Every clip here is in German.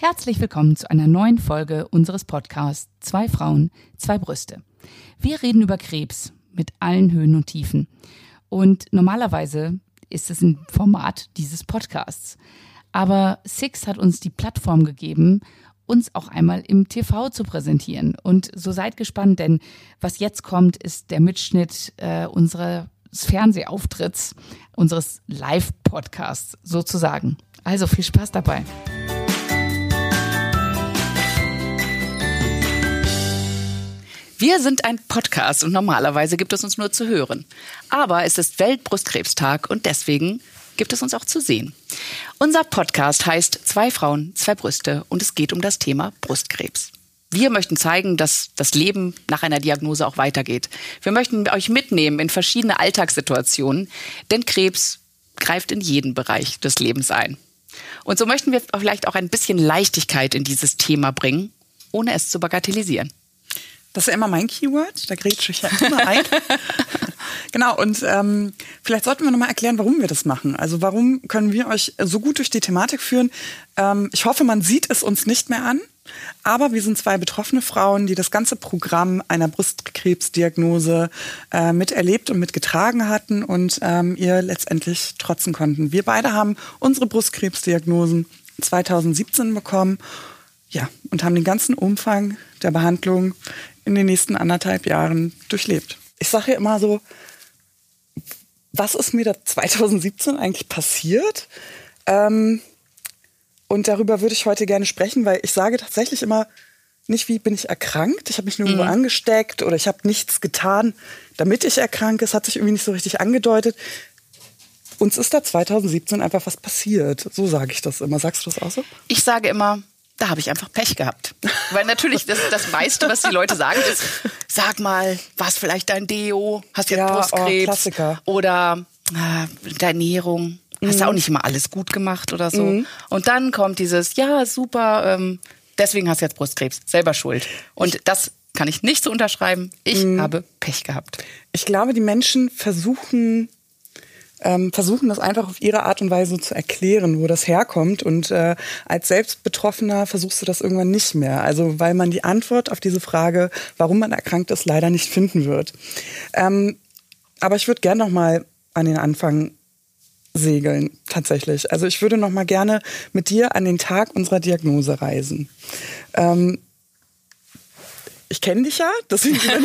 Herzlich willkommen zu einer neuen Folge unseres Podcasts Zwei Frauen, zwei Brüste. Wir reden über Krebs mit allen Höhen und Tiefen. Und normalerweise ist es ein Format dieses Podcasts. Aber Six hat uns die Plattform gegeben, uns auch einmal im TV zu präsentieren. Und so seid gespannt, denn was jetzt kommt, ist der Mitschnitt äh, unseres Fernsehaufitts, unseres Live-Podcasts sozusagen. Also viel Spaß dabei. Wir sind ein Podcast und normalerweise gibt es uns nur zu hören. Aber es ist Weltbrustkrebstag und deswegen gibt es uns auch zu sehen. Unser Podcast heißt Zwei Frauen, zwei Brüste und es geht um das Thema Brustkrebs. Wir möchten zeigen, dass das Leben nach einer Diagnose auch weitergeht. Wir möchten euch mitnehmen in verschiedene Alltagssituationen, denn Krebs greift in jeden Bereich des Lebens ein. Und so möchten wir vielleicht auch ein bisschen Leichtigkeit in dieses Thema bringen, ohne es zu bagatellisieren. Das ist ja immer mein Keyword, da grätsche ich ja immer ein. genau, und ähm, vielleicht sollten wir nochmal erklären, warum wir das machen. Also warum können wir euch so gut durch die Thematik führen? Ähm, ich hoffe, man sieht es uns nicht mehr an. Aber wir sind zwei betroffene Frauen, die das ganze Programm einer Brustkrebsdiagnose äh, miterlebt und mitgetragen hatten und ähm, ihr letztendlich trotzen konnten. Wir beide haben unsere Brustkrebsdiagnosen 2017 bekommen ja, und haben den ganzen Umfang der Behandlung in den nächsten anderthalb Jahren durchlebt. Ich sage ja immer so, was ist mir da 2017 eigentlich passiert? Ähm, und darüber würde ich heute gerne sprechen, weil ich sage tatsächlich immer nicht, wie bin ich erkrankt. Ich habe mich nur mhm. angesteckt oder ich habe nichts getan, damit ich erkranke. Es hat sich irgendwie nicht so richtig angedeutet. Uns ist da 2017 einfach was passiert. So sage ich das immer. Sagst du das auch so? Ich sage immer, da habe ich einfach Pech gehabt. Weil natürlich das, das meiste, was die Leute sagen, ist, sag mal, was vielleicht dein Deo? Hast du ja, oh, Brustkrebs? Oh, Klassiker. Oder äh, deine Ernährung? Hast du mhm. auch nicht immer alles gut gemacht oder so? Mhm. Und dann kommt dieses, ja, super, ähm, deswegen hast du jetzt Brustkrebs, selber schuld. Und das kann ich nicht so unterschreiben. Ich mhm. habe Pech gehabt. Ich glaube, die Menschen versuchen ähm, versuchen das einfach auf ihre Art und Weise zu erklären, wo das herkommt. Und äh, als Selbstbetroffener versuchst du das irgendwann nicht mehr. Also weil man die Antwort auf diese Frage, warum man erkrankt ist, leider nicht finden wird. Ähm, aber ich würde gerne noch mal an den Anfang segeln, tatsächlich. Also ich würde noch mal gerne mit dir an den Tag unserer Diagnose reisen. Ähm, ich kenne dich ja, deswegen,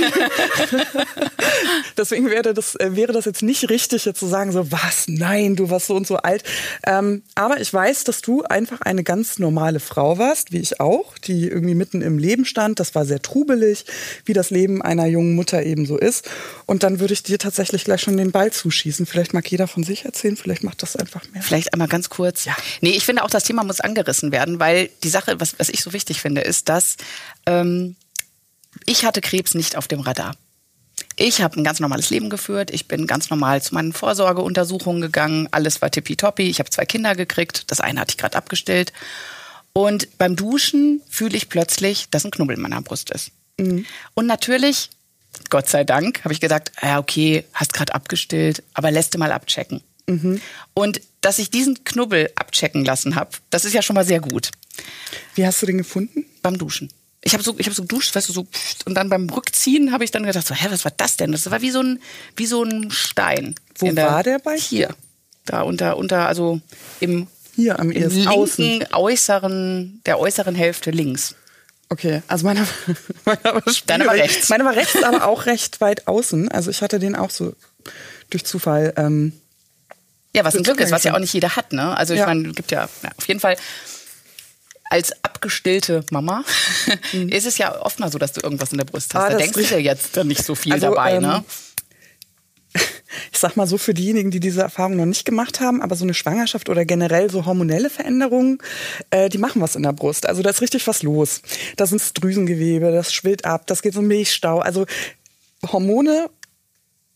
deswegen wäre, das, äh, wäre das jetzt nicht richtig, jetzt zu sagen, so, was, nein, du warst so und so alt. Ähm, aber ich weiß, dass du einfach eine ganz normale Frau warst, wie ich auch, die irgendwie mitten im Leben stand. Das war sehr trubelig, wie das Leben einer jungen Mutter eben so ist. Und dann würde ich dir tatsächlich gleich schon den Ball zuschießen. Vielleicht mag jeder von sich erzählen, vielleicht macht das einfach mehr. Vielleicht einmal ganz kurz. Ja. Nee, ich finde auch, das Thema muss angerissen werden, weil die Sache, was, was ich so wichtig finde, ist, dass ähm, ich hatte Krebs nicht auf dem Radar. Ich habe ein ganz normales Leben geführt. Ich bin ganz normal zu meinen Vorsorgeuntersuchungen gegangen. Alles war tippitoppi. Ich habe zwei Kinder gekriegt. Das eine hatte ich gerade abgestellt. Und beim Duschen fühle ich plötzlich, dass ein Knubbel in meiner Brust ist. Mhm. Und natürlich, Gott sei Dank, habe ich gesagt, ja okay, hast gerade abgestillt, aber lässt du mal abchecken. Mhm. Und dass ich diesen Knubbel abchecken lassen habe, das ist ja schon mal sehr gut. Wie hast du den gefunden? Beim Duschen ich habe so, ich habe so geduscht, weißt du, so und dann beim Rückziehen habe ich dann gedacht, so, hä, was war das denn? Das war wie so ein, wie so ein Stein. Wo der, war der bei hier? Da unter, unter, also im hier am im linken außen. äußeren, der äußeren Hälfte links. Okay, also meine, meine war Deine war rechts. Meine war rechts, aber auch recht weit außen. Also ich hatte den auch so durch Zufall. Ähm, ja, was ein Glück ist, was ja auch nicht jeder hat, ne? Also ich ja. meine, gibt ja, ja auf jeden Fall als abgestillte Mama mhm. ist es ja oft mal so, dass du irgendwas in der Brust hast. Ah, da denkst du ja jetzt nicht so viel also, dabei, ähm, ne? Ich sag mal so für diejenigen, die diese Erfahrung noch nicht gemacht haben, aber so eine Schwangerschaft oder generell so hormonelle Veränderungen, äh, die machen was in der Brust. Also da ist richtig was los. Da sind Drüsengewebe, das schwillt ab, das geht so Milchstau. Also Hormone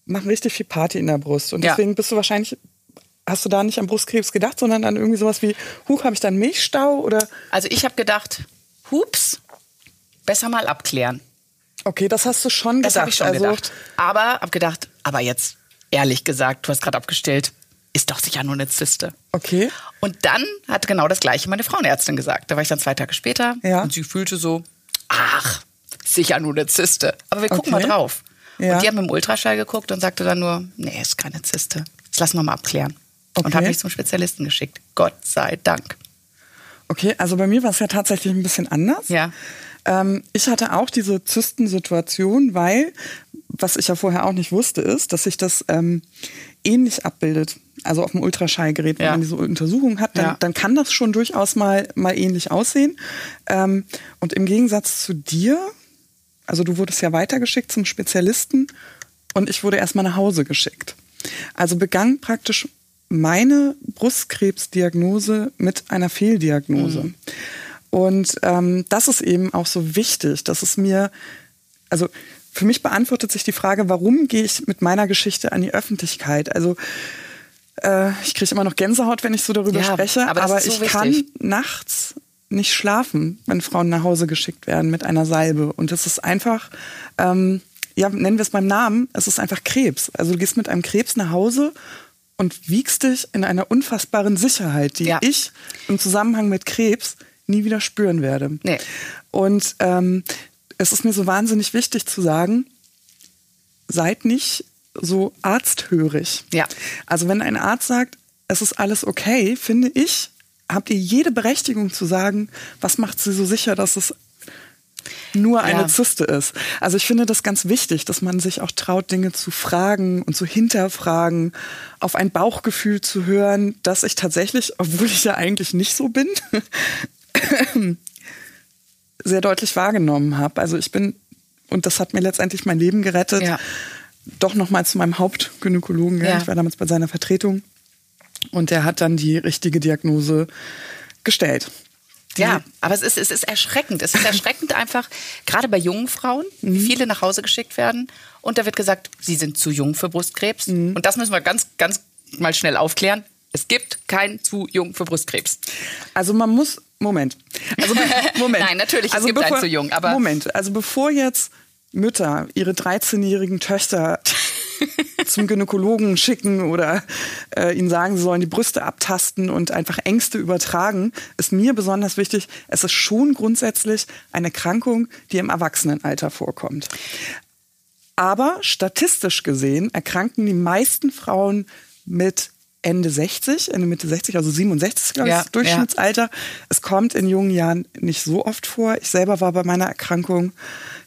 machen richtig viel Party in der Brust. Und deswegen ja. bist du wahrscheinlich hast du da nicht an Brustkrebs gedacht, sondern an irgendwie sowas wie, huch, habe ich da einen Milchstau oder? Also ich habe gedacht, hups, besser mal abklären. Okay, das hast du schon gedacht. Das habe ich schon also, gedacht. Aber habe gedacht, aber jetzt ehrlich gesagt, du hast gerade abgestellt, ist doch sicher nur eine Zyste. Okay. Und dann hat genau das gleiche meine Frauenärztin gesagt. Da war ich dann zwei Tage später Ja. und sie fühlte so, ach, sicher nur eine Zyste. Aber wir gucken Okay. mal drauf. Ja. Und die mit dem Ultraschall geguckt und sagte dann nur, nee, ist keine Zyste. Das lassen wir mal abklären. Und Okay. hat mich zum Spezialisten geschickt. Gott sei Dank. Okay, also bei mir war es ja tatsächlich ein bisschen anders. Ja. Ähm, ich hatte auch diese Zystensituation, weil, was ich ja vorher auch nicht wusste, ist, dass sich das ähm, ähnlich abbildet. Also auf dem Ultraschallgerät, wenn Ja. man diese Untersuchung hat, dann, Ja. dann kann das schon durchaus mal, mal ähnlich aussehen. Ähm, und im Gegensatz zu dir, also du wurdest ja weitergeschickt zum Spezialisten und ich wurde erstmal nach Hause geschickt. Also begann praktisch meine Brustkrebsdiagnose mit einer Fehldiagnose. Und ähm, das ist eben auch so wichtig, dass es mir, also für mich beantwortet sich die Frage, warum gehe ich mit meiner Geschichte an die Öffentlichkeit? Also äh, ich kriege immer noch Gänsehaut, wenn ich so darüber Ja, spreche, aber aber, so ich kann wichtig. nachts nicht schlafen, wenn Frauen nach Hause geschickt werden mit einer Salbe. Und das ist einfach, ähm, ja, nennen wir es beim Namen, es ist einfach Krebs. Also du gehst mit einem Krebs nach Hause und wiegst dich in einer unfassbaren Sicherheit, die Ja. ich im Zusammenhang mit Krebs nie wieder spüren werde. Nee. Und ähm, es ist mir so wahnsinnig wichtig zu sagen, seid nicht so arzthörig. Ja. Also wenn ein Arzt sagt, es ist alles okay, finde ich, habt ihr jede Berechtigung zu sagen, was macht sie so sicher, dass es nur eine Ja. Zyste ist. Also ich finde das ganz wichtig, dass man sich auch traut, Dinge zu fragen und zu hinterfragen, auf ein Bauchgefühl zu hören, dass ich tatsächlich, obwohl ich ja eigentlich nicht so bin, sehr deutlich wahrgenommen habe. Also ich bin, und das hat mir letztendlich mein Leben gerettet, Ja. doch nochmal zu meinem Hauptgynäkologen. Ja. Ich war damals bei seiner Vertretung und der hat dann die richtige Diagnose gestellt. Die- Ja, aber es ist, es ist erschreckend. Es ist erschreckend einfach, gerade bei jungen Frauen, Mhm. wie viele nach Hause geschickt werden. Und da wird gesagt, sie sind zu jung für Brustkrebs. Mhm. Und das müssen wir ganz, ganz mal schnell aufklären. Es gibt kein zu jung für Brustkrebs. Also man muss, Moment. Also Moment. Nein, natürlich, es also gibt ein zu jung, aber- Moment, also bevor jetzt Mütter ihre 13-jährigen Töchter zum Gynäkologen schicken oder äh, ihnen sagen, sie sollen die Brüste abtasten und einfach Ängste übertragen, ist mir besonders wichtig, es ist schon grundsätzlich eine Krankung, die im Erwachsenenalter vorkommt. Aber statistisch gesehen erkranken die meisten Frauen mit Ende 60, Ende Mitte 60, also 67, glaube ich, Ja, das Durchschnittsalter. Es kommt in jungen Jahren nicht so oft vor. Ich selber war bei meiner Erkrankung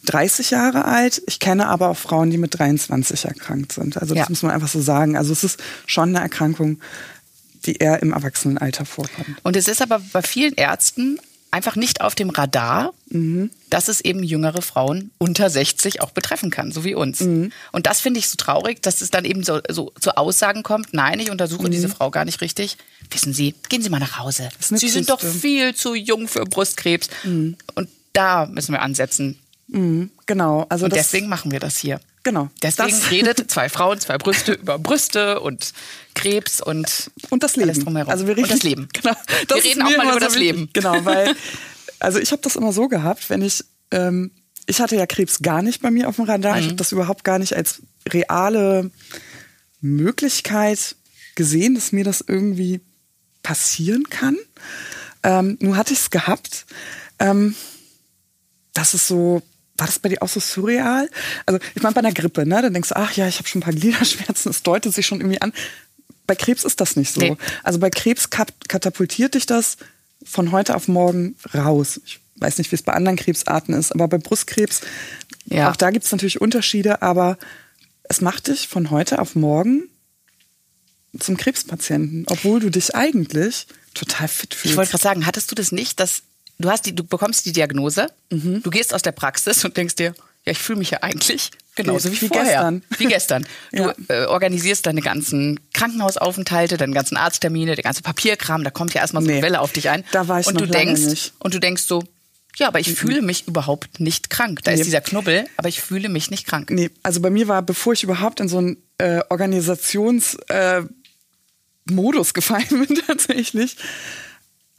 30 Jahre alt. Ich kenne aber auch Frauen, die mit 23 erkrankt sind. Also das Ja. muss man einfach so sagen. Also es ist schon eine Erkrankung, die eher im Erwachsenenalter vorkommt. Und es ist aber bei vielen Ärzten einfach nicht auf dem Radar, Mhm. dass es eben jüngere Frauen unter 60 auch betreffen kann, so wie uns. Mhm. Und das finde ich so traurig, dass es dann eben so, so zu Aussagen kommt, nein, ich untersuche diese Frau gar nicht richtig. Wissen Sie, gehen Sie mal nach Hause. Mhm. Sie sind doch viel zu jung für Brustkrebs. Und da müssen wir ansetzen. Genau. Also Und deswegen machen wir das hier. genau. Deswegen das, redet zwei Frauen, zwei Brüste über Brüste und Krebs und und das Leben. Alles drumherum. Also wir reden, und das Leben. Genau, das wir reden auch mal über das. Leben. Genau, weil also ich habe das immer so gehabt, wenn ich ähm, ich hatte ja Krebs gar nicht bei mir auf dem Radar. Mhm. Ich habe das überhaupt gar nicht als reale Möglichkeit gesehen, dass mir das irgendwie passieren kann. Ähm, nur hatte ich es gehabt. Ähm, das ist so, war das bei dir auch so surreal? Also ich meine, bei einer Grippe, ne, dann denkst du, ach ja, ich habe schon ein paar Gliederschmerzen, es deutet sich schon irgendwie an. Bei Krebs ist das nicht so. Nee. Also bei Krebs kat katapultiert dich das von heute auf morgen raus. Ich weiß nicht, wie es bei anderen Krebsarten ist, aber bei Brustkrebs, Ja. auch da gibt es natürlich Unterschiede, aber es macht dich von heute auf morgen zum Krebspatienten, obwohl du dich eigentlich total fit fühlst. Ich wollte gerade sagen, hattest du das nicht, dass du hast die, du bekommst die Diagnose, Mhm. du gehst aus der Praxis und denkst dir, ja, ich fühle mich ja eigentlich genauso wie, Wie vorher. gestern. Wie gestern. Du Ja. äh, organisierst deine ganzen Krankenhausaufenthalte, deine ganzen Arzttermine, der ganze Papierkram, da kommt ja erstmal so eine Nee. Welle auf dich ein. Da war ich und noch du denkst nicht. und du denkst so, ja, aber ich fühle mich überhaupt nicht krank. Da Nee. ist dieser Knubbel, aber ich fühle mich nicht krank. Nee, also bei mir war, bevor ich überhaupt in so einen äh, Organisations äh, Modus gefallen bin tatsächlich,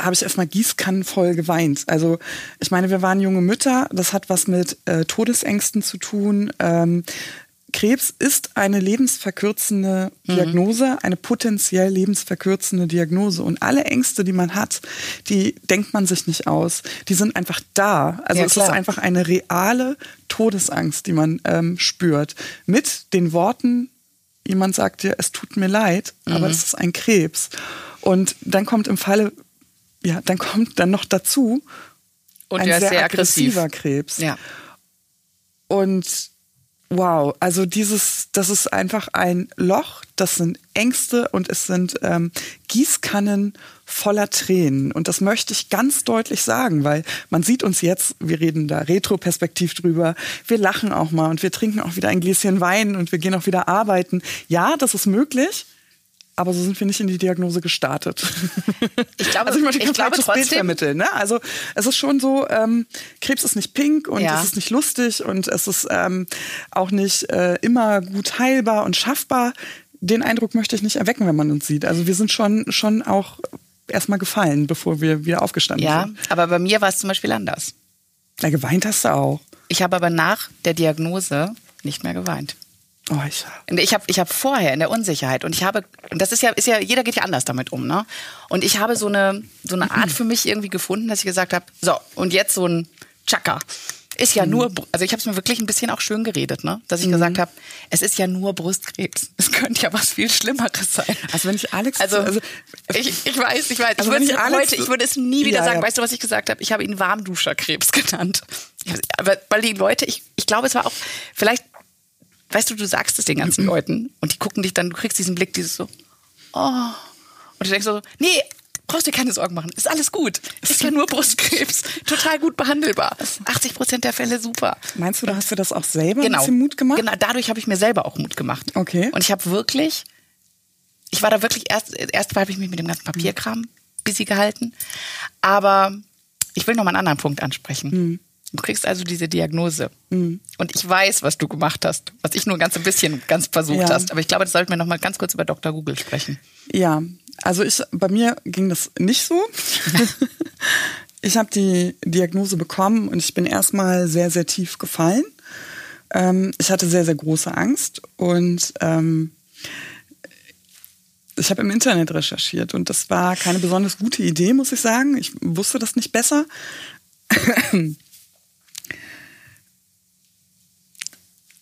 habe ich erstmal gießkannenvoll geweint. Also ich meine, wir waren junge Mütter, das hat was mit äh, Todesängsten zu tun. Ähm, Krebs ist eine lebensverkürzende Mhm. Diagnose, eine potenziell lebensverkürzende Diagnose. Und alle Ängste, die man hat, die denkt man sich nicht aus. Die sind einfach da. Also Ja, es ist einfach eine reale Todesangst, die man ähm, spürt. Mit den Worten, jemand sagt dir, es tut mir leid, aber Mhm. es ist ein Krebs. Und dann kommt im Falle, ja, dann kommt dann noch dazu Und ein sehr, sehr aggressiv. aggressiver Krebs. Ja. Und wow, also dieses, das ist einfach ein Loch, das sind Ängste und es sind ähm, Gießkannen voller Tränen. Und das möchte ich ganz deutlich sagen, weil man sieht uns jetzt, wir reden da retroperspektiv drüber, wir lachen auch mal und wir trinken auch wieder ein Gläschen Wein und wir gehen auch wieder arbeiten. Ja, das ist möglich. Aber so sind wir nicht in die Diagnose gestartet. Ich glaube- also ich möchte ich glaube falsches Bild trotzdem- vermitteln. Ne? Also es ist schon so, ähm, Krebs ist nicht pink und Ja. es ist nicht lustig und es ist ähm, auch nicht äh, immer gut heilbar und schaffbar. Den Eindruck möchte ich nicht erwecken, wenn man uns sieht. Also wir sind schon, schon auch erstmal gefallen, bevor wir wieder aufgestanden Ja, sind. aber bei mir war es zum Beispiel anders. Na, geweint hast du auch. Ich habe aber nach der Diagnose nicht mehr geweint. Oh, ich, Ich habe ich hab vorher in der Unsicherheit und ich habe und das ist ja ist ja jeder geht ja anders damit um, ne? Und ich habe so eine so eine Art für mich irgendwie gefunden, dass ich gesagt habe, so und jetzt so ein Chaka ist ja nur also ich habe es mir wirklich ein bisschen auch schön geredet, ne? Dass ich gesagt habe, es ist ja nur Brustkrebs. Es könnte ja was viel schlimmeres sein. Also wenn ich Alex- also, also- ich, ich weiß, ich weiß, Also ich würde ich Alex- heute ich würde es nie wieder Ja, sagen. ja. Weißt du, was ich gesagt habe? Ich habe ihn Warmduscherkrebs genannt. Aber weil die Leute, ich, ich glaube, es war auch vielleicht weißt du, du sagst es den ganzen Leuten und die gucken dich dann, du kriegst diesen Blick, dieses so, oh. Und du denkst so, nee, brauchst dir keine Sorgen machen, ist alles gut. Ist ja nur Brustkrebs, total gut behandelbar. 80 Prozent der Fälle super. meinst du, da hast du das auch selber Genau. ein bisschen Mut gemacht? Genau, dadurch habe ich mir selber auch Mut gemacht. Okay. Und ich habe wirklich, ich war da wirklich erst, erst habe ich mich mit dem ganzen Papierkram busy gehalten. Aber ich will noch mal einen anderen Punkt ansprechen. Hm. Du kriegst also diese Diagnose. Und ich weiß, was du gemacht hast, was ich nur ganz ein bisschen ganz versucht Ja. hast. Aber ich glaube, das sollten wir noch mal ganz kurz über Dr. Google sprechen. Ja, also ich, bei mir ging das nicht so. ich habe die Diagnose bekommen und ich bin erstmal sehr, sehr tief gefallen. Ähm, ich hatte sehr, sehr große Angst und ähm, ich habe im Internet recherchiert und das war keine besonders gute Idee, muss ich sagen. Ich wusste das nicht besser.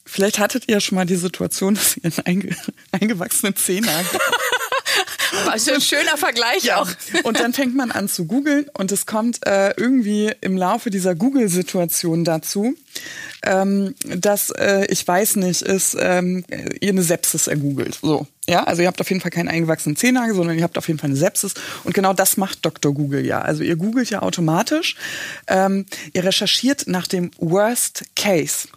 Vielleicht hattet ihr schon mal die Situation, dass ihr einen einge eingewachsenen Zehennagel Was für ein schöner Vergleich auch. und dann fängt man an zu googeln und es kommt äh, irgendwie im Laufe dieser Google-Situation dazu, ähm, dass äh, ich weiß nicht, ist ähm, ihr eine Sepsis ergoogelt. So, ja, also ihr habt auf jeden Fall keinen eingewachsenen Zehennagel, sondern ihr habt auf jeden Fall eine Sepsis und genau das macht Dr. Google ja. Also ihr googelt ja automatisch, ähm, ihr recherchiert nach dem Worst Case.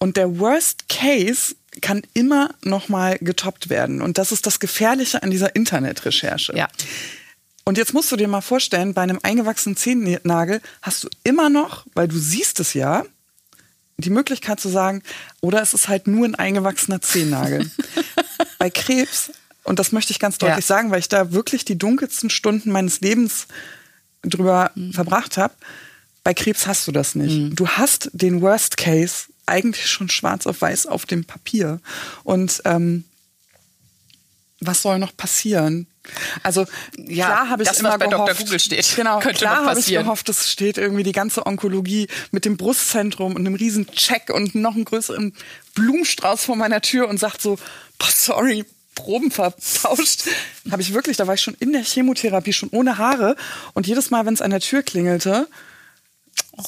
Und der Worst Case kann immer noch mal getoppt werden. Und das ist das Gefährliche an dieser Internetrecherche. Ja. Und jetzt musst du dir mal vorstellen, bei einem eingewachsenen Zehennagel hast du immer noch, weil du siehst es ja, die Möglichkeit zu sagen, oder es ist halt nur ein eingewachsener Zehennagel. bei Krebs, und das möchte ich ganz deutlich Ja. sagen, weil ich da wirklich die dunkelsten Stunden meines Lebens drüber verbracht habe, bei Krebs hast du das nicht. Du hast den Worst Case eigentlich schon schwarz auf weiß auf dem Papier. Und ähm, was soll noch passieren? Also Ja, klar habe ich das, was immer bei Dr. gehofft, Google steht, Genau, könnte klar habe ich gehofft, es steht irgendwie die ganze Onkologie mit dem Brustzentrum und einem riesen Check und noch einem größeren Blumenstrauß vor meiner Tür und sagt so, boah, sorry, Proben vertauscht. habe ich wirklich, da war ich schon in der Chemotherapie, schon ohne Haare und jedes Mal, wenn es an der Tür klingelte,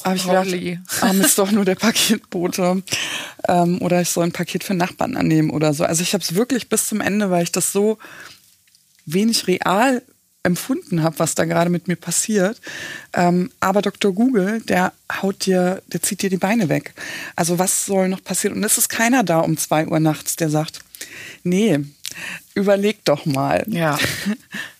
habe ich gedacht, ah, ist doch nur der Paketbote. Ähm, oder ich soll ein Paket für Nachbarn annehmen oder so. Also ich habe es wirklich bis zum Ende, weil ich das so wenig real empfunden habe, was da gerade mit mir passiert. Ähm, aber Dr. Google, der haut dir, der zieht dir die Beine weg. Also was soll noch passieren? Und es ist keiner da um zwei Uhr nachts, der sagt, nee, überleg doch mal. Ja.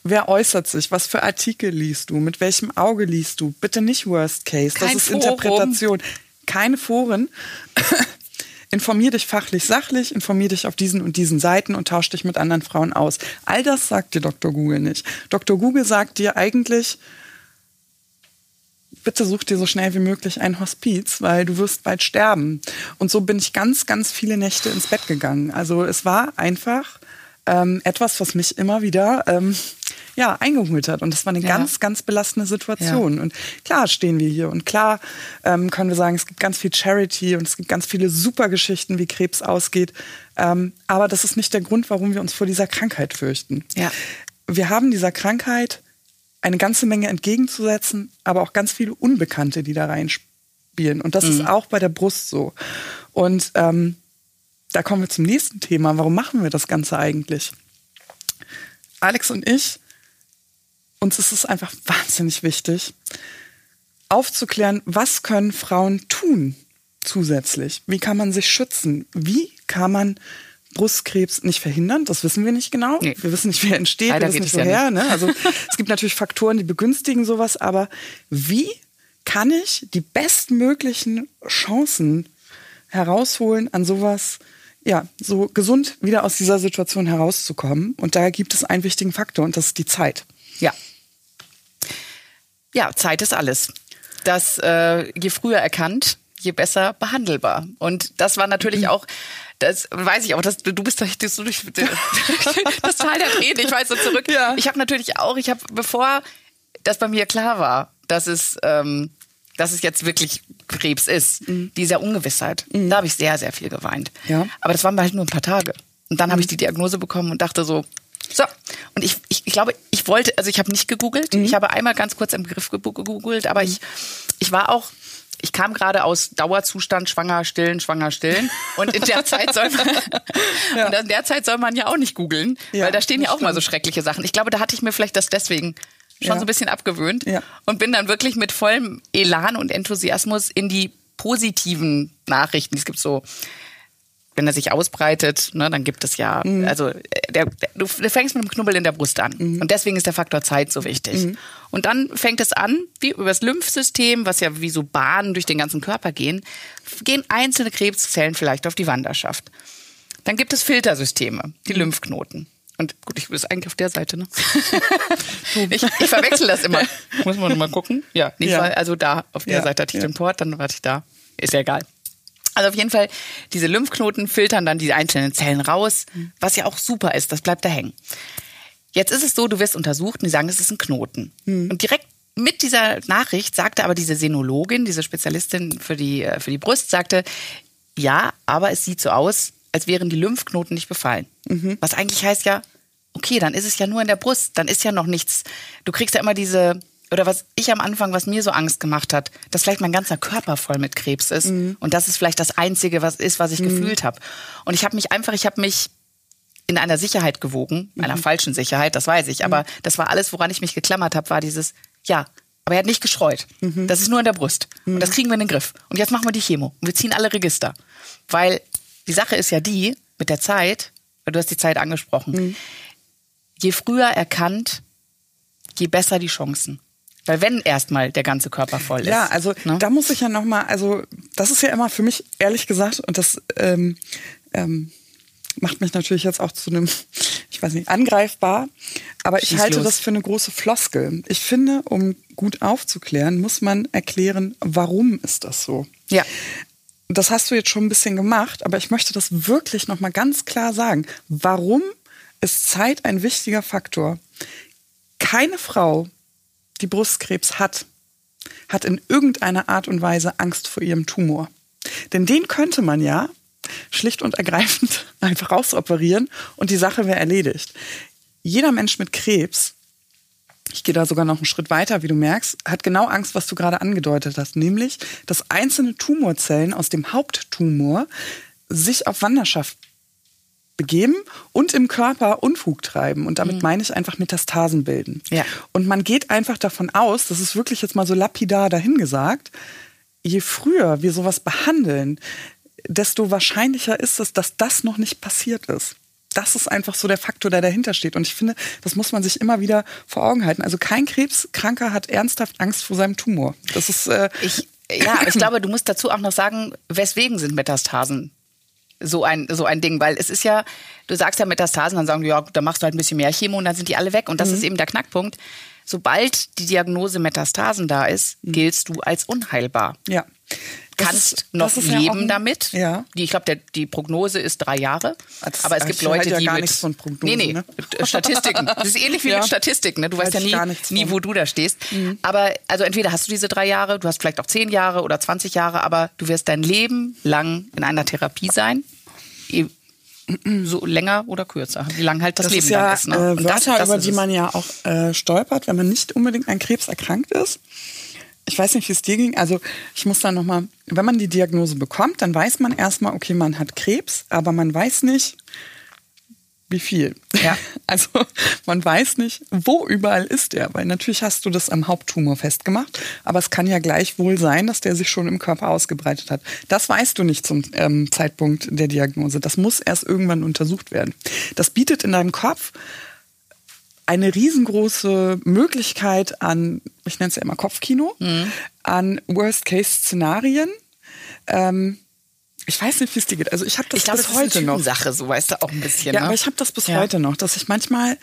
Wer äußert sich? Was für Artikel liest du? Mit welchem Auge liest du? Bitte nicht Worst Case. Kein das ist Forum. Interpretation. Keine Foren. Informier dich fachlich, sachlich, informier dich auf diesen und diesen Seiten und tausch dich mit anderen Frauen aus. All das sagt dir Dr. Google nicht. Dr. Google sagt dir eigentlich, bitte such dir so schnell wie möglich ein Hospiz, weil du wirst bald sterben. Und so bin ich ganz, ganz viele Nächte ins Bett gegangen. Also es war einfach ähm, etwas, was mich immer wieder ähm, ja, eingeholt hat. Und das war eine ja. ganz, ganz belastende Situation. Ja. Und klar stehen wir hier und klar ähm, können wir sagen, es gibt ganz viel Charity und es gibt ganz viele super Geschichten, wie Krebs ausgeht. Ähm, aber das ist nicht der Grund, warum wir uns vor dieser Krankheit fürchten. Ja. Wir haben dieser Krankheit eine ganze Menge entgegenzusetzen, aber auch ganz viele Unbekannte, die da reinspielen. Und das mhm. ist auch bei der Brust so. Und ähm, da kommen wir zum nächsten Thema. Warum machen wir das Ganze eigentlich? Alex und ich, uns ist es einfach wahnsinnig wichtig, aufzuklären, was können Frauen tun zusätzlich? Wie kann man sich schützen? Wie kann man Brustkrebs nicht verhindern, das wissen wir nicht genau. Nee. Wir wissen nicht, wie er entsteht, Leider wir wissen nicht woher. Ja ne? Also es gibt natürlich Faktoren, die begünstigen sowas, aber wie kann ich die bestmöglichen Chancen herausholen, an sowas, ja, so gesund wieder aus dieser Situation herauszukommen? Und da gibt es einen wichtigen Faktor und das ist die Zeit. Ja. Ja, Zeit ist alles. Das äh, je früher erkannt, je besser behandelbar. Und das war natürlich mhm. auch das weiß ich auch, dass du bist durch, das, durch, das Tal der Tränen, ich weiß so zurück. Ja. Ich habe natürlich auch, ich habe, bevor das bei mir klar war, dass es, ähm, dass es jetzt wirklich Krebs ist, mhm. dieser Ungewissheit, mhm. da habe ich sehr, sehr viel geweint. Ja. Aber das waren halt nur ein paar Tage. Und dann mhm. habe ich die Diagnose bekommen und dachte so, so, und ich, ich, ich glaube, ich wollte, also ich habe nicht gegoogelt, mhm. ich habe einmal ganz kurz im Begriff gegoogelt, aber ich, ich war auch ich kam gerade aus Dauerzustand schwanger, stillen, schwanger, stillen. Und in der Zeit soll man, ja. und in der Zeit soll man ja auch nicht googeln, ja, weil da stehen ja auch stimmt. mal so schreckliche Sachen. Ich glaube, da hatte ich mir vielleicht das deswegen schon ja. so ein bisschen abgewöhnt ja. und bin dann wirklich mit vollem Elan und Enthusiasmus in die positiven Nachrichten. Es gibt so wenn er sich ausbreitet, ne, dann gibt es ja, mhm. also der, der, du fängst mit dem Knubbel in der Brust an. Mhm. Und deswegen ist der Faktor Zeit so wichtig. Mhm. Und dann fängt es an, wie über das Lymphsystem, was ja wie so Bahnen durch den ganzen Körper gehen, gehen einzelne Krebszellen vielleicht auf die Wanderschaft. Dann gibt es Filtersysteme, die mhm. Lymphknoten. Und gut, ich ist eigentlich auf der Seite, ne? ich, ich verwechsel das immer. Muss man mal gucken. Ja, ja. also da auf der ja, Seite hatte ich ja. den Port, dann warte ich da. Ist ja egal. Also auf jeden Fall, diese Lymphknoten filtern dann die einzelnen Zellen raus, was ja auch super ist, das bleibt da hängen. Jetzt ist es so, du wirst untersucht und die sagen, es ist ein Knoten. Mhm. Und direkt mit dieser Nachricht sagte aber diese Senologin, diese Spezialistin für die, äh, für die Brust, sagte, ja, aber es sieht so aus, als wären die Lymphknoten nicht befallen. Mhm. Was eigentlich heißt ja, okay, dann ist es ja nur in der Brust, dann ist ja noch nichts. Du kriegst ja immer diese oder was ich am Anfang, was mir so Angst gemacht hat, dass vielleicht mein ganzer Körper voll mit Krebs ist mhm. und das ist vielleicht das Einzige, was ist, was ich mhm. gefühlt habe. Und ich habe mich einfach, ich habe mich in einer Sicherheit gewogen, mhm. einer falschen Sicherheit, das weiß ich, aber mhm. das war alles, woran ich mich geklammert habe, war dieses, ja, aber er hat nicht geschreut. Mhm. Das ist nur in der Brust. Und das mhm. kriegen wir in den Griff. Und jetzt machen wir die Chemo. Und wir ziehen alle Register. Weil die Sache ist ja die, mit der Zeit, du hast die Zeit angesprochen, je früher erkannt, je besser die Chancen. Weil wenn erstmal der ganze Körper voll ist. Ja, also ne? da muss ich ja nochmal, also das ist ja immer für mich, ehrlich gesagt, und das ähm, ähm, macht mich natürlich jetzt auch zu einem, ich weiß nicht, angreifbar, aber ich Schieß halte los. das für eine große Floskel. Ich finde, um gut aufzuklären, muss man erklären, warum ist das so. Ja. Das hast du jetzt schon ein bisschen gemacht, aber ich möchte das wirklich nochmal ganz klar sagen. Warum ist Zeit ein wichtiger Faktor? Keine Frau die Brustkrebs hat, hat in irgendeiner Art und Weise Angst vor ihrem Tumor. Denn den könnte man ja schlicht und ergreifend einfach rausoperieren und die Sache wäre erledigt. Jeder Mensch mit Krebs, ich gehe da sogar noch einen Schritt weiter, wie du merkst, hat genau Angst, was du gerade angedeutet hast, nämlich, dass einzelne Tumorzellen aus dem Haupttumor sich auf Wanderschaft begeben und im Körper Unfug treiben. Und damit mhm. meine ich einfach Metastasen bilden. Ja. Und man geht einfach davon aus, das ist wirklich jetzt mal so lapidar dahingesagt, je früher wir sowas behandeln, desto wahrscheinlicher ist es, dass das noch nicht passiert ist. Das ist einfach so der Faktor, der dahinter steht. Und ich finde, das muss man sich immer wieder vor Augen halten. Also kein Krebskranker hat ernsthaft Angst vor seinem Tumor. Das ist. Äh ich, ja, ich glaube, du musst dazu auch noch sagen, weswegen sind Metastasen so ein, so ein Ding, weil es ist ja, du sagst ja Metastasen, dann sagen die, ja, da machst du halt ein bisschen mehr Chemo und dann sind die alle weg. Und das mhm. ist eben der Knackpunkt. sobald die Diagnose Metastasen da ist, giltst du als unheilbar. Ja. Kannst ist- noch ja leben ein- damit. Ja. Die, ich glaube, die Prognose ist drei Jahre. Das- aber es gibt Leute, ja die gar mit nichts von Prognosen, nee, nee, ne? äh, Statistiken. Das ist ähnlich wie Ja. mit Statistiken. Ne? Du weißt Halte ja nie, nie, wo du da stehst. Aber also entweder hast du diese drei Jahre, du hast vielleicht auch zehn Jahre oder 20 Jahre, aber du wirst dein Leben lang in einer Therapie sein. So länger oder kürzer, wie lang halt das, Das Leben ist ja dann ist. Ne? äh, Und das- Wörter, das über ist die man ja auch äh, stolpert, wenn man nicht unbedingt an Krebs erkrankt ist. Ich weiß nicht, wie es dir ging. Also ich muss dann nochmal, wenn man die Diagnose bekommt, dann weiß man erstmal, okay, man hat Krebs, aber man weiß nicht, wie viel. Ja. Also man weiß nicht, wo überall ist der, weil natürlich hast du das am Haupttumor festgemacht, aber es kann ja gleichwohl sein, dass der sich schon im Körper ausgebreitet hat. Das weißt du nicht zum ähm, Zeitpunkt der Diagnose. Das muss erst irgendwann untersucht werden. Das bietet in deinem Kopf eine riesengroße Möglichkeit an, ich nenne es ja immer Kopfkino, an Worst-Case-Szenarien. Ähm, ich weiß nicht, wie es dir geht. Also ich habe das Ich glaube, bis das ist eine heute noch. Typensache, so weißt du auch ein bisschen. Ja, ne? aber ich habe das bis Ja. heute noch, dass ich manchmal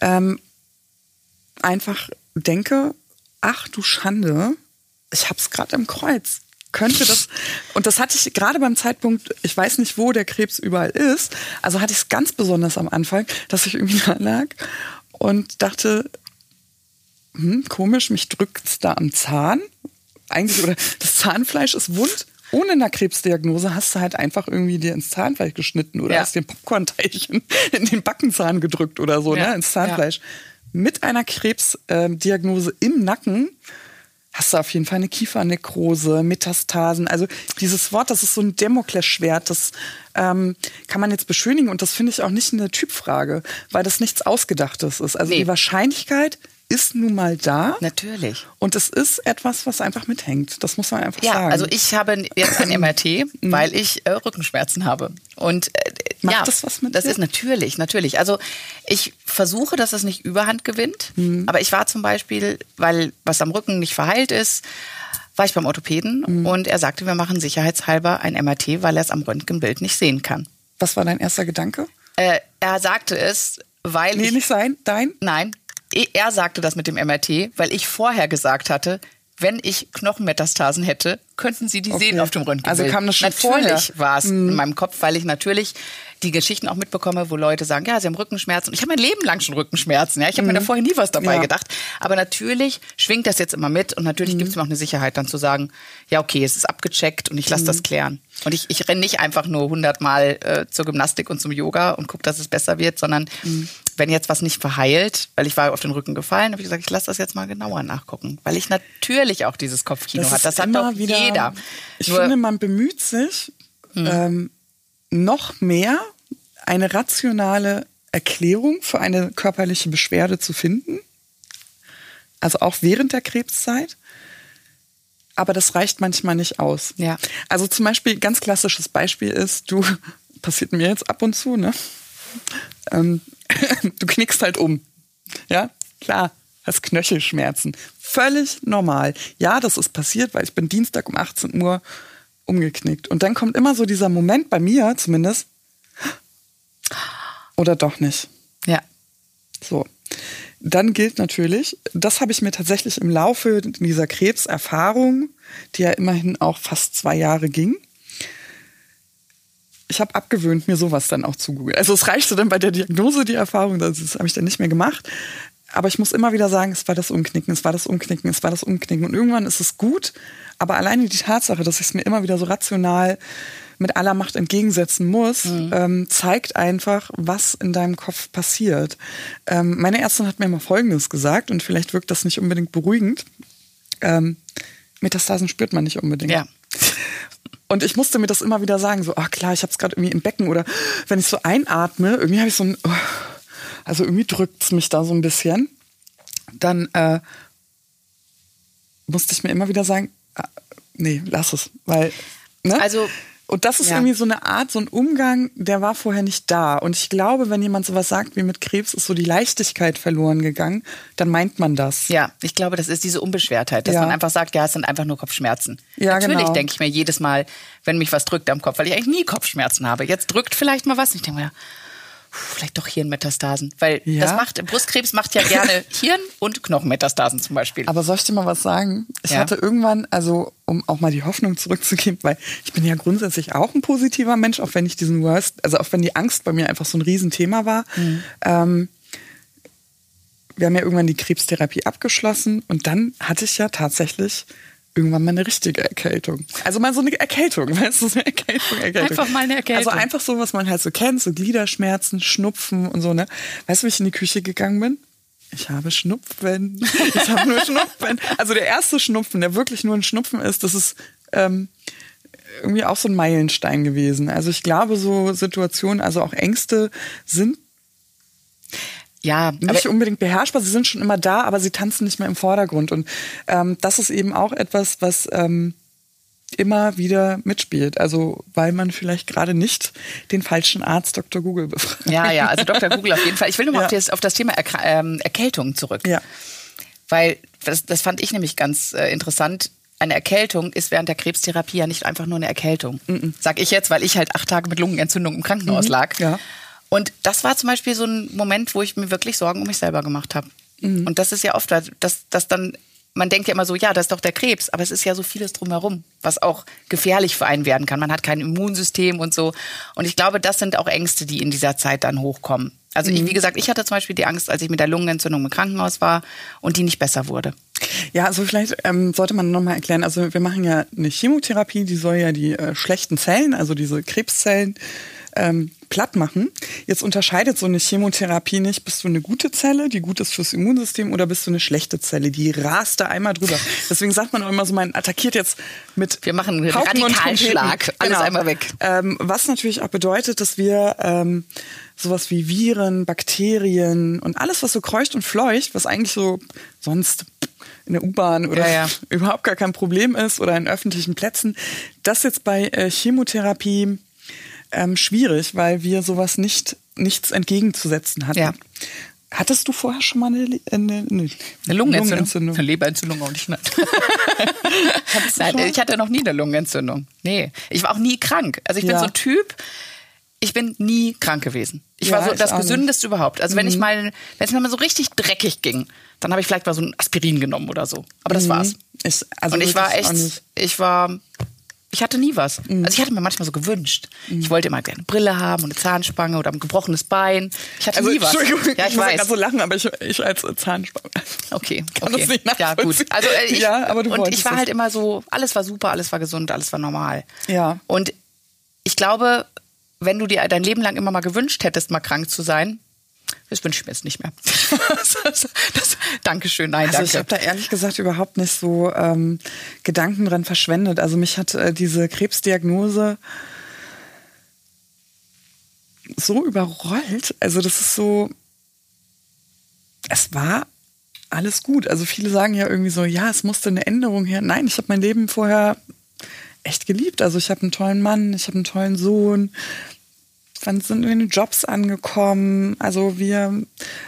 ähm, einfach denke, ach du Schande, ich hab's gerade im Kreuz. Könnte das, und das hatte ich gerade beim Zeitpunkt, ich weiß nicht, wo der Krebs überall ist, also hatte ich es ganz besonders am Anfang, dass ich irgendwie da lag und dachte, hm, komisch, mich drückt's da am Zahn. Eigentlich, oder das Zahnfleisch ist wund. Ohne eine Krebsdiagnose hast du halt einfach irgendwie dir ins Zahnfleisch geschnitten oder Ja. hast den Popcornteilchen in den Backenzahn gedrückt oder so, Ja. ne, ins Zahnfleisch. Mit einer Krebsdiagnose im Nacken hast du auf jeden Fall eine Kiefernekrose, Metastasen. Also dieses Wort, das ist so ein Damoklesschwert, das ähm, kann man jetzt beschönigen und das finde ich auch nicht eine Typfrage, weil das nichts Ausgedachtes ist. Also Nee. die Wahrscheinlichkeit ist nun mal da. Natürlich. Und es ist etwas, was einfach mithängt. Das muss man einfach Ja, sagen. also ich habe jetzt ein MRT, weil ich äh, Rückenschmerzen habe. Und äh, Macht ja, das was mit das dir? ist natürlich, natürlich. Also ich versuche, dass es nicht Überhand gewinnt. Mhm. Aber ich war zum Beispiel, weil was am Rücken nicht verheilt ist, war ich beim Orthopäden Mhm. und er sagte, wir machen sicherheitshalber ein MRT, weil er es am Röntgenbild nicht sehen kann. Was war dein erster Gedanke? Äh, er sagte es, weil Nee, ich nicht sein, dein? Nein, er sagte das mit dem MRT, weil ich vorher gesagt hatte, wenn ich Knochenmetastasen hätte, könnten Sie die Okay. sehen auf dem Röntgenbild. Also kam das schon Natürlich? Mhm. war es in meinem Kopf, weil ich natürlich die Geschichten auch mitbekomme, wo Leute sagen, ja, sie haben Rückenschmerzen. Und ich habe mein Leben lang schon Rückenschmerzen. Ja, ich habe mir da vorher nie was dabei Mhm. Ja. gedacht. Aber natürlich schwingt das jetzt immer mit und natürlich Mhm. gibt es mir auch eine Sicherheit, dann zu sagen, ja, okay, es ist abgecheckt und ich Mhm. lasse das klären. Und ich, ich renne nicht einfach nur hundertmal äh, zur Gymnastik und zum Yoga und gucke, dass es besser wird, sondern Mhm. Wenn jetzt was nicht verheilt, weil ich war auf den Rücken gefallen, habe ich gesagt, ich lasse das jetzt mal genauer nachgucken. Weil ich natürlich auch dieses Kopfkino Das hat. Das hat immer doch wieder, jeder. Ich Nur- finde, man bemüht sich ähm, noch mehr, eine rationale Erklärung für eine körperliche Beschwerde zu finden. Also auch während der Krebszeit. Aber das reicht manchmal nicht aus. Ja. Also zum Beispiel, ganz klassisches Beispiel ist, du, passiert mir jetzt ab und zu, ne? Ähm, du knickst halt um. Ja, klar, hast Knöchelschmerzen. Völlig normal. Ja, das ist passiert, weil ich bin Dienstag um 18 Uhr umgeknickt. Und dann kommt immer so dieser Moment, bei mir zumindest, oder doch nicht. ja. So. Dann gilt natürlich, das habe ich mir tatsächlich im Laufe dieser Krebserfahrung, die ja immerhin auch fast zwei Jahre ging, ich habe abgewöhnt, mir sowas dann auch zu googeln. Also es reichte dann bei der Diagnose die Erfahrung, das, habe ich dann nicht mehr gemacht. Aber ich muss immer wieder sagen, es war das Umknicken, es war das Umknicken, es war das Umknicken. Und irgendwann ist es gut, aber alleine die Tatsache, dass ich es mir immer wieder so rational mit aller Macht entgegensetzen muss, ähm, zeigt einfach, was in deinem Kopf passiert. Ähm, meine Ärztin hat mir mal Folgendes gesagt und vielleicht wirkt das nicht unbedingt beruhigend. Ähm, Metastasen spürt man nicht unbedingt. Ja. Und ich musste mir das immer wieder sagen, so, ach klar, ich habe es gerade irgendwie im Becken oder wenn ich so einatme, irgendwie habe ich so ein, oh, also irgendwie drückt's mich da so ein bisschen. Dann äh, musste ich mir immer wieder sagen, ah, nee, lass es, weil, ne? Also, und das ist ja. irgendwie so eine Art, so ein Umgang, der war vorher nicht da. Und ich glaube, wenn jemand sowas sagt wie mit Krebs ist so die Leichtigkeit verloren gegangen, dann meint man das. Ja, ich glaube, das ist diese Unbeschwertheit, dass Ja. man einfach sagt, ja, es sind einfach nur Kopfschmerzen. Ja, Natürlich genau. denke ich mir jedes Mal, wenn mich was drückt am Kopf, weil ich eigentlich nie Kopfschmerzen habe. Jetzt drückt vielleicht mal was. Und ich denke mir, vielleicht doch Hirnmetastasen. Weil Ja? das macht, Brustkrebs macht ja gerne Hirn- und Knochenmetastasen zum Beispiel. Aber soll ich dir mal was sagen? Ich Ja. hatte irgendwann, also um auch mal die Hoffnung zurückzugeben, weil ich bin ja grundsätzlich auch ein positiver Mensch, auch wenn ich diesen Worst, also auch wenn die Angst bei mir einfach so ein Riesenthema war. Ähm, wir haben ja irgendwann die Krebstherapie abgeschlossen und dann hatte ich ja tatsächlich irgendwann mal eine richtige Erkältung. Also mal so eine Erkältung, weißt du, so eine Erkältung, Erkältung. Einfach mal eine Erkältung. Also einfach so, was man halt so kennt, so Gliederschmerzen, Schnupfen und so, ne? Weißt du, wie ich in die Küche gegangen bin? Ich habe Schnupfen. Ich habe nur Schnupfen. Also der erste Schnupfen, der wirklich nur ein Schnupfen ist, das ist ähm, irgendwie auch so ein Meilenstein gewesen. Also ich glaube, so Situationen, also auch Ängste sind ja, nicht aber, unbedingt beherrschbar, sie sind schon immer da, aber sie tanzen nicht mehr im Vordergrund. Und ähm, das ist eben auch etwas, was ähm, immer wieder mitspielt. Also weil man vielleicht gerade nicht den falschen Arzt Dr. Google befragt. ja, ja, also Dr. Google auf jeden Fall. Ich will nochmal Ja. auf, das, auf das Thema Erkra ähm, Erkältung zurück. Ja. Weil das, das fand ich nämlich ganz äh, interessant. Eine Erkältung ist während der Krebstherapie ja nicht einfach nur eine Erkältung. Sag ich jetzt, weil ich halt acht Tage mit Lungenentzündung im Krankenhaus lag. Mhm. Ja. Und das war zum Beispiel so ein Moment, wo ich mir wirklich Sorgen um mich selber gemacht habe. Mhm. Und das ist ja oft, dass, dass dann, man denkt ja immer so, ja, das ist doch der Krebs, aber es ist ja so vieles drumherum, was auch gefährlich für einen werden kann. Man hat kein Immunsystem und so. Und ich glaube, das sind auch Ängste, die in dieser Zeit dann hochkommen. Also Mhm. ich, wie gesagt, ich hatte zum Beispiel die Angst, als ich mit der Lungenentzündung im Krankenhaus war und die nicht besser wurde. Ja, also vielleicht ähm, sollte man nochmal erklären, also wir machen ja eine Chemotherapie, die soll ja die äh, schlechten Zellen, also diese Krebszellen, ähm, platt machen. Jetzt unterscheidet so eine Chemotherapie nicht, bist du eine gute Zelle, die gut ist fürs Immunsystem, oder bist du eine schlechte Zelle, die rast da einmal drüber. Deswegen sagt man auch immer so, man attackiert jetzt mit Wir machen einen Radikalschlag. Trompeten. Alles einmal weg. Ähm, was natürlich auch bedeutet, dass wir ähm, sowas wie Viren, Bakterien und alles, was so kreucht und fleucht, was eigentlich so sonst in der U-Bahn oder Ja, ja. überhaupt gar kein Problem ist oder in öffentlichen Plätzen, das jetzt bei äh, Chemotherapie ähm, schwierig, weil wir sowas nicht nichts entgegenzusetzen hatten. Ja. Hattest du vorher schon mal eine, Le- eine, eine, Eine Lungenentzündung. Eine Leberentzündung auch nicht. Nein. Ich hatte noch nie eine Lungenentzündung. Nee, ich war auch nie krank. Also ich bin Ja. so ein Typ, ich bin nie krank gewesen. Ich Ja, war so das gesündeste überhaupt. Also wenn ich mal, wenn es mir mal so richtig dreckig ging, dann habe ich vielleicht mal so ein Aspirin genommen oder so. Aber das war's. Ich, also Und ich war echt, ich war, ich hatte nie was. Mhm. Also ich hatte mir manchmal so gewünscht. Ich wollte immer gerne eine Brille haben und eine Zahnspange oder ein gebrochenes Bein. Ich hatte Also, nie was. Entschuldigung, Ja, ich, muss weiß. gerade so lachen, aber ich, ich als Zahnspange. Okay, kann okay. das nicht ja, gut. Also äh, ich, Ja, aber du und ich war halt immer so, alles war super, alles war gesund, alles war normal. Ja. Und ich glaube, wenn du dir dein Leben lang immer mal gewünscht hättest, mal krank zu sein, das wünsche ich mir jetzt nicht mehr. das, das, Dankeschön, nein, Also ich danke. habe da ehrlich gesagt überhaupt nicht so ähm, Gedanken dran verschwendet. Also mich hat äh, diese Krebsdiagnose so überrollt. Also das ist so, es war alles gut. Also viele sagen ja irgendwie so, ja, es musste eine Änderung her. Nein, ich habe mein Leben vorher echt geliebt. Also ich habe einen tollen Mann, ich habe einen tollen Sohn. Wann sind wir in den Jobs angekommen? Also wir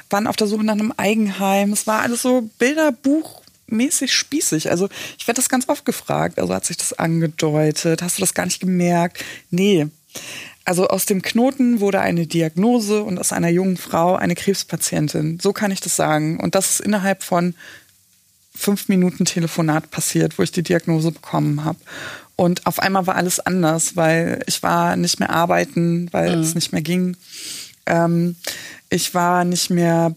waren auf der Suche nach einem Eigenheim. Es war alles so bilderbuchmäßig spießig. Also ich werde das ganz oft gefragt. Also hat sich das angedeutet? Hast du das gar nicht gemerkt? Nee. Also aus dem Knoten wurde eine Diagnose und aus einer jungen Frau eine Krebspatientin. So kann ich das sagen. Und das ist innerhalb von fünf Minuten Telefonat passiert, wo ich die Diagnose bekommen habe. Und auf einmal war alles anders, weil ich war nicht mehr arbeiten, weil es nicht mehr ging. Ähm, ich war nicht mehr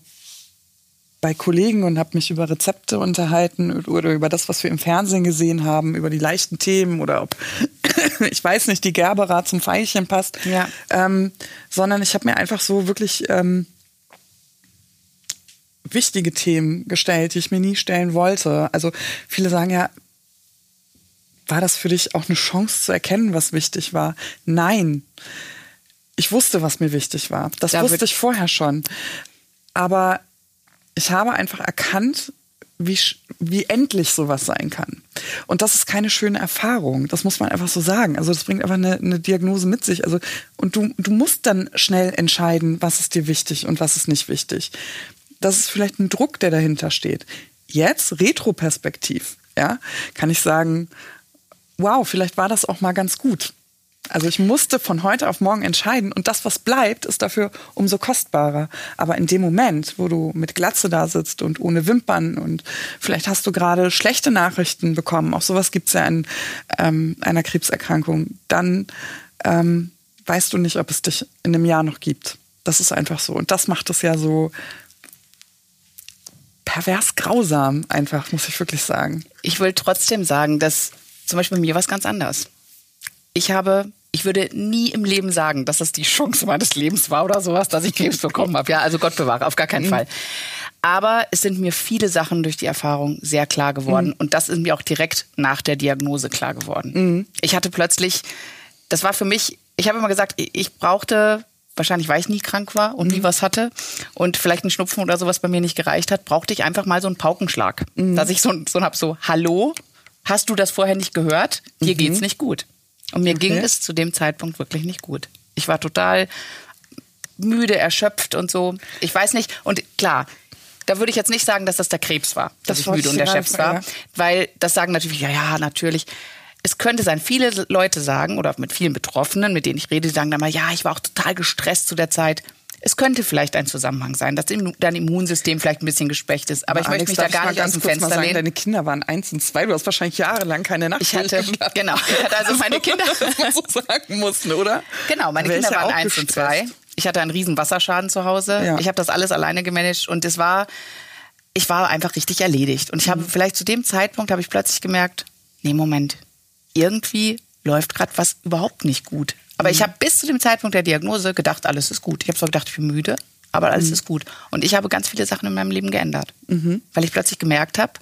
bei Kollegen und habe mich über Rezepte unterhalten oder über das, was wir im Fernsehen gesehen haben, über die leichten Themen oder ob, ich weiß nicht, die Gerbera zum Veilchen passt. Ja. Ähm, sondern ich habe mir einfach so wirklich ähm, wichtige Themen gestellt, die ich mir nie stellen wollte. Also viele sagen ja, war das für dich auch eine Chance zu erkennen, was wichtig war? Nein. Ich wusste, was mir wichtig war. Das Da wusste ich vorher schon. Aber ich habe einfach erkannt, wie, wie endlich sowas sein kann. Und das ist keine schöne Erfahrung. Das muss man einfach so sagen. Also das bringt einfach eine, eine Diagnose mit sich. Also, und du, du musst dann schnell entscheiden, was ist dir wichtig und was ist nicht wichtig. Das ist vielleicht ein Druck, der dahinter steht. Jetzt, retroperspektiv, ja, kann ich sagen, wow, vielleicht war das auch mal ganz gut. Also ich musste von heute auf morgen entscheiden und das, was bleibt, ist dafür umso kostbarer. Aber in dem Moment, wo du mit Glatze da sitzt und ohne Wimpern und vielleicht hast du gerade schlechte Nachrichten bekommen, auch sowas gibt es ja in ähm, einer Krebserkrankung, dann ähm, weißt du nicht, ob es dich in einem Jahr noch gibt. Das ist einfach so. Und das macht es ja so pervers grausam, einfach, muss ich wirklich sagen. Ich will trotzdem sagen, dass zum Beispiel bei mir was ganz anders. Ich habe, ich würde nie im Leben sagen, dass das die Chance meines Lebens war oder sowas, dass ich Krebs bekommen habe. Ja, also Gott bewahre, auf gar keinen mhm. Fall. Aber es sind mir viele Sachen durch die Erfahrung sehr klar geworden. Mhm. Und das ist mir auch direkt nach der Diagnose klar geworden. Mhm. Ich hatte plötzlich, das war für mich, ich habe immer gesagt, ich brauchte wahrscheinlich weil ich nie krank war und nie mhm. was hatte und vielleicht ein Schnupfen oder sowas bei mir nicht gereicht hat, brauchte ich einfach mal so einen Paukenschlag. Mhm. Dass ich so, so hab so, hallo, hast du das vorher nicht gehört? Dir mhm. geht's nicht gut. Und mir okay. ging es zu dem Zeitpunkt wirklich nicht gut. Ich war total müde, erschöpft und so. Ich weiß nicht. Und klar, da würde ich jetzt nicht sagen, dass das der Krebs war, dass das ich müde und erschöpft war, ja. weil das sagen natürlich, ja, ja, natürlich es könnte sein, viele Leute sagen, oder mit vielen Betroffenen, mit denen ich rede, die sagen dann mal, ja, ich war auch total gestresst zu der Zeit. Es könnte vielleicht ein Zusammenhang sein, dass dein Immunsystem vielleicht ein bisschen geschwächt ist. Aber, Aber ich Alex, möchte mich da gar nicht aus dem Fenster sagen, lehnen. Deine Kinder waren eins und zwei. Du hast wahrscheinlich jahrelang keine Nacht Ich hatte, genau. Ich hatte also meine Kinder. so sagen mussten, oder? Genau, meine Kinder waren eins und zwei. Ich hatte einen riesen Wasserschaden zu Hause. Ja. Ich habe das alles alleine gemanagt und es war, ich war einfach richtig erledigt. Und ich habe mhm. vielleicht zu dem Zeitpunkt habe ich plötzlich gemerkt, nee, Moment, irgendwie läuft gerade was überhaupt nicht gut. Aber mhm. ich habe bis zu dem Zeitpunkt der Diagnose gedacht, alles ist gut. Ich habe zwar gedacht, ich bin müde, aber alles mhm. ist gut. Und ich habe ganz viele Sachen in meinem Leben geändert, mhm. weil ich plötzlich gemerkt habe,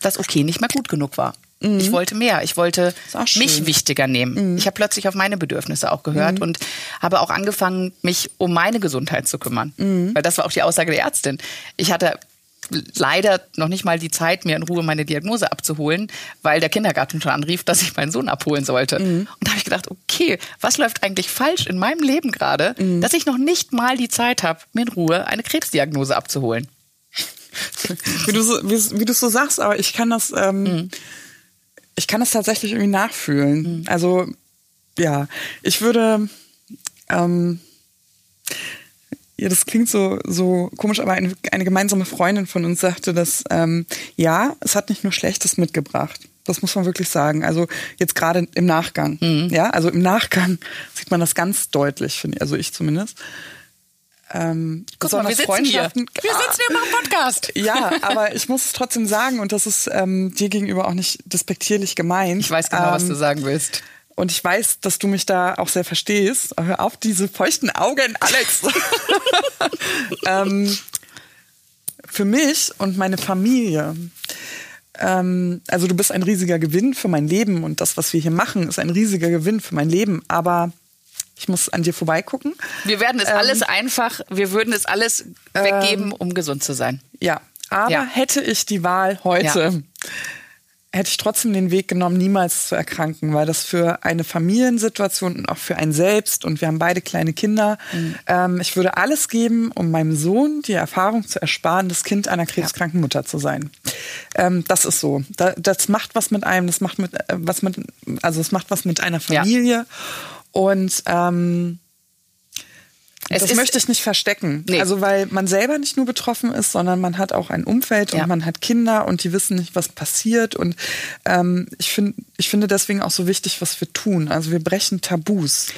dass okay nicht mehr gut genug war. Mhm. Ich wollte mehr. Ich wollte mich wichtiger nehmen. Mhm. Ich habe plötzlich auf meine Bedürfnisse auch gehört mhm. und habe auch angefangen, mich um meine Gesundheit zu kümmern. Weil das war auch die Aussage der Ärztin. Ich hatte leider noch nicht mal die Zeit, mir in Ruhe meine Diagnose abzuholen, weil der Kindergarten schon anrief, dass ich meinen Sohn abholen sollte. Mhm. Und da habe ich gedacht, okay, was läuft eigentlich falsch in meinem Leben gerade, mhm. dass ich noch nicht mal die Zeit habe, mir in Ruhe eine Krebsdiagnose abzuholen. wie du so, wie, wie du so sagst, aber ich kann das, ähm, mhm. ich kann das tatsächlich irgendwie nachfühlen. Mhm. Also ja, ich würde ähm, ja, das klingt so, so komisch, aber eine, eine gemeinsame Freundin von uns sagte, dass ähm, ja, es hat nicht nur Schlechtes mitgebracht. Das muss man wirklich sagen. Also jetzt gerade im Nachgang. Mhm. Ja, also im Nachgang sieht man das ganz deutlich, finde ich. Also ich zumindest. Ähm, Guck mal, wir sitzen hier. Wir sitzen hier im Podcast. Ja, aber ich muss es trotzdem sagen und das ist ähm, dir gegenüber auch nicht despektierlich gemeint. Ich weiß genau, ähm, was du sagen willst. Und ich weiß, dass du mich da auch sehr verstehst. Hör auf diese feuchten Augen, Alex. ähm, für mich und meine Familie, ähm, also du bist ein riesiger Gewinn für mein Leben und das, was wir hier machen, ist ein riesiger Gewinn für mein Leben. Aber ich muss an dir vorbeigucken. Wir werden es ähm, alles einfach, wir würden es alles weggeben, ähm, um gesund zu sein. Ja, aber ja. hätte ich die Wahl heute, ja hätte ich trotzdem den Weg genommen, niemals zu erkranken, weil das für eine Familiensituation und auch für ein selbst und wir haben beide kleine Kinder. Mhm. Ähm, ich würde alles geben, um meinem Sohn die Erfahrung zu ersparen, das Kind einer krebskranken Mutter zu sein. Ähm, das ist so. Da, das macht was mit einem, das macht mit äh, was mit, also es macht was mit einer Familie ja. und ähm, es das möchte ich nicht verstecken. Nee. Also weil man selber nicht nur betroffen ist, sondern man hat auch ein Umfeld und ja. man hat Kinder und die wissen nicht, was passiert. Und ähm, ich finde, ich finde deswegen auch so wichtig, was wir tun. Also wir brechen Tabus.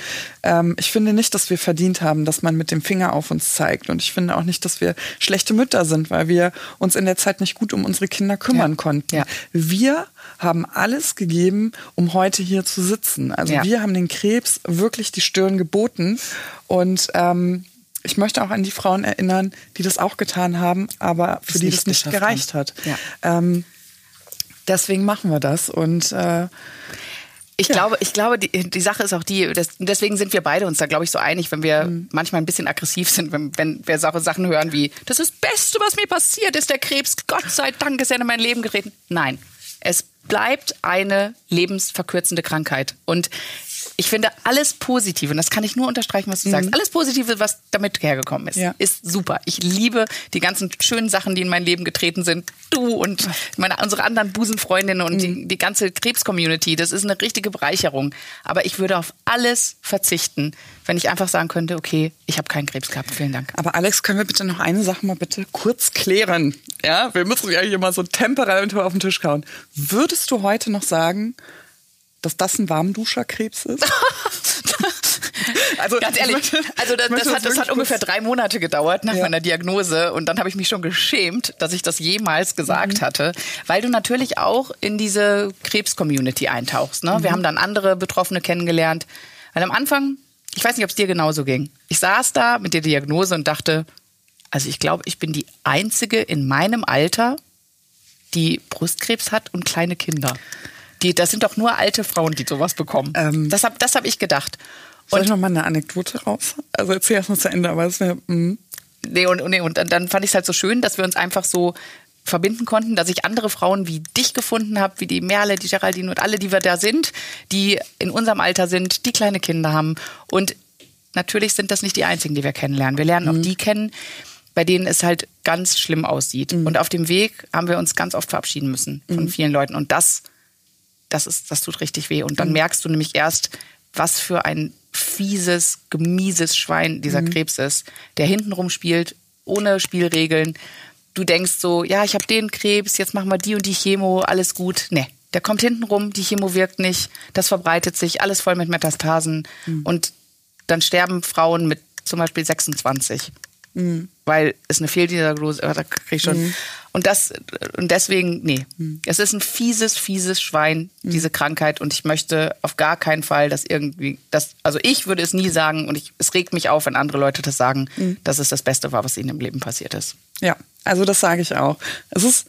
Ähm, ich finde nicht, dass wir verdient haben, dass man mit dem Finger auf uns zeigt. Und ich finde auch nicht, dass wir schlechte Mütter sind, weil wir uns in der Zeit nicht gut um unsere Kinder kümmern ja. konnten. Ja. Wir haben alles gegeben, um heute hier zu sitzen. Also ja. wir haben den Krebs wirklich die Stirn geboten. Und ähm, ich möchte auch an die Frauen erinnern, die das auch getan haben, aber für das die das nicht gereicht haben. hat. Ja. Ähm, deswegen machen wir das. Und äh, ich ja. glaube, ich glaube, die, die Sache ist auch die, das, deswegen sind wir beide uns da, glaube ich, so einig, wenn wir mhm. manchmal ein bisschen aggressiv sind, wenn, wenn wir Sachen hören wie, das ist das Beste, was mir passiert ist, der Krebs, Gott sei Dank ist er in mein Leben getreten. Nein, es bleibt eine lebensverkürzende Krankheit. Und ich finde alles Positive, und das kann ich nur unterstreichen, was du sagst, alles Positive, was damit hergekommen ist, Ja. ist super. Ich liebe die ganzen schönen Sachen, die in mein Leben getreten sind. Du und meine, unsere anderen Busenfreundinnen und die, die ganze Krebs-Community. Das ist eine richtige Bereicherung. Aber ich würde auf alles verzichten, wenn ich einfach sagen könnte, okay, ich habe keinen Krebs gehabt. Vielen Dank. Aber Alex, können wir bitte noch eine Sache mal bitte kurz klären? Ja, wir müssen ja hier mal so Temperatur auf den Tisch kauen. Würdest du heute noch sagen, dass das ein Warmduscherkrebs ist? also Ganz ehrlich, also das, das, hat, das hat ungefähr drei Monate gedauert nach Ja. meiner Diagnose und dann habe ich mich schon geschämt, dass ich das jemals Mhm. gesagt hatte, weil du natürlich auch in diese Krebs-Community eintauchst. Ne? Mhm. Wir haben dann andere Betroffene kennengelernt, weil am Anfang, ich weiß nicht, ob es dir genauso ging. Ich saß da mit der Diagnose und dachte, also ich glaube, ich bin die einzige in meinem Alter, die Brustkrebs hat und kleine Kinder. Die, das sind doch nur alte Frauen, die sowas bekommen. Ähm. das habe das hab ich gedacht. Soll ich noch mal eine Anekdote raus? Also erzähl erst mal zu Ende, aber es wäre. mm. Nee, und, nee, und dann, dann fand ich es halt so schön, dass wir uns einfach so verbinden konnten, dass ich andere Frauen wie dich gefunden habe, wie die Merle, die Geraldine und alle, die wir da sind, die in unserem Alter sind, die kleine Kinder haben. Und natürlich sind das nicht die einzigen, die wir kennenlernen. Wir lernen auch die kennen, bei denen es halt ganz schlimm aussieht. Und auf dem Weg haben wir uns ganz oft verabschieden müssen von vielen Leuten. Und das, das ist, das tut richtig weh. Und dann merkst du nämlich erst, was für ein fieses, gemieses Schwein dieser Krebs ist, der hintenrum spielt, ohne Spielregeln. Du denkst so, ja, ich habe den Krebs, jetzt machen wir die und die Chemo, alles gut. Nee, der kommt hintenrum, die Chemo wirkt nicht, das verbreitet sich, alles voll mit Metastasen. Und dann sterben Frauen mit zum Beispiel 26 weil es eine Fehldiagnose, da krieg ich schon. Und das und deswegen nee, es ist ein fieses, fieses Schwein diese Krankheit und ich möchte auf gar keinen Fall, dass irgendwie das also ich würde es nie sagen und ich, es regt mich auf, wenn andere Leute das sagen, dass es das Beste war, was ihnen im Leben passiert ist. Ja, also das sage ich auch. Es ist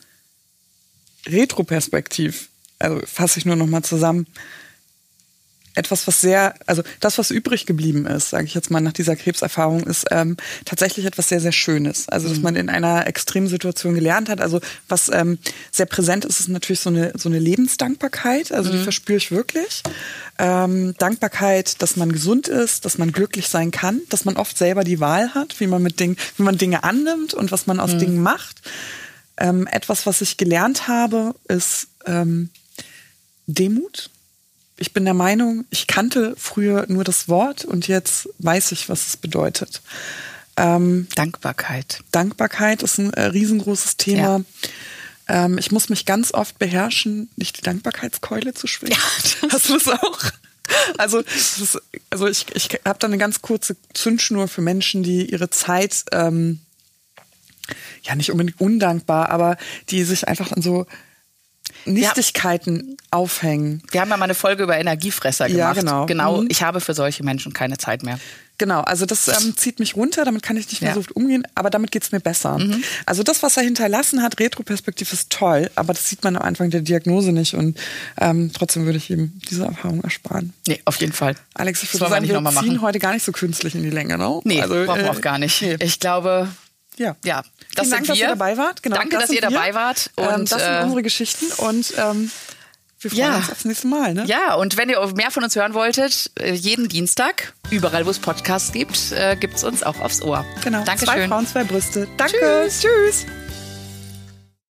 retroperspektiv, also fasse ich nur noch mal zusammen. Etwas, was sehr, also das, was übrig geblieben ist, sage ich jetzt mal nach dieser Krebserfahrung, ist ähm, tatsächlich etwas sehr, sehr Schönes. Also, dass man in einer extremen Situation gelernt hat. Also, was ähm, sehr präsent ist, ist natürlich so eine, so eine Lebensdankbarkeit. Also, die verspüre ich wirklich. Ähm, Dankbarkeit, dass man gesund ist, dass man glücklich sein kann, dass man oft selber die Wahl hat, wie man mit Dingen, wie man Dinge annimmt und was man aus Dingen macht. Ähm, etwas, was ich gelernt habe, ist ähm, Demut. Ich bin der Meinung, ich kannte früher nur das Wort und jetzt weiß ich, was es bedeutet. Ähm, Dankbarkeit. Dankbarkeit ist ein äh, riesengroßes Thema. Ähm, ich muss mich ganz oft beherrschen, nicht die Dankbarkeitskeule zu schwingen. Ja, das- Hast du das auch? Also, das ist, also ich, ich habe da eine ganz kurze Zündschnur für Menschen, die ihre Zeit ähm, ja nicht unbedingt undankbar, aber die sich einfach an so Nichtigkeiten aufhängen. Wir haben ja mal eine Folge über Energiefresser Ja, gemacht. genau. Genau, Mhm. ich habe für solche Menschen keine Zeit mehr. Genau, also das ähm, zieht mich runter, damit kann ich nicht mehr Ja. Mhm. so oft umgehen, aber damit geht's mir besser. Also das, was er hinterlassen hat, Retroperspektiv ist toll, aber das sieht man am Anfang der Diagnose nicht und ähm, trotzdem würde ich ihm diese Erfahrung ersparen. Nee, auf jeden Fall. Alex, ich würde sagen, wir ziehen machen. heute gar nicht so künstlich in die Länge, ne? Nee, also, brauchen wir äh, auch gar nicht. nee. Ich glaube, Ja. ja, Vielen das Dank, sind dass wir. ihr dabei wart. Genau, Danke, dass sind ihr dabei wir. wart. ähm, Und, das sind äh, unsere Geschichten und ähm, wir freuen Ja. uns aufs nächste Mal. Ne? Ja, und wenn ihr mehr von uns hören wolltet, äh, jeden Dienstag, überall wo es Podcasts gibt, äh, gibt's uns auch aufs Ohr. Genau. Zwei Dankeschön. Frauen, zwei Brüste. Danke. Tschüss.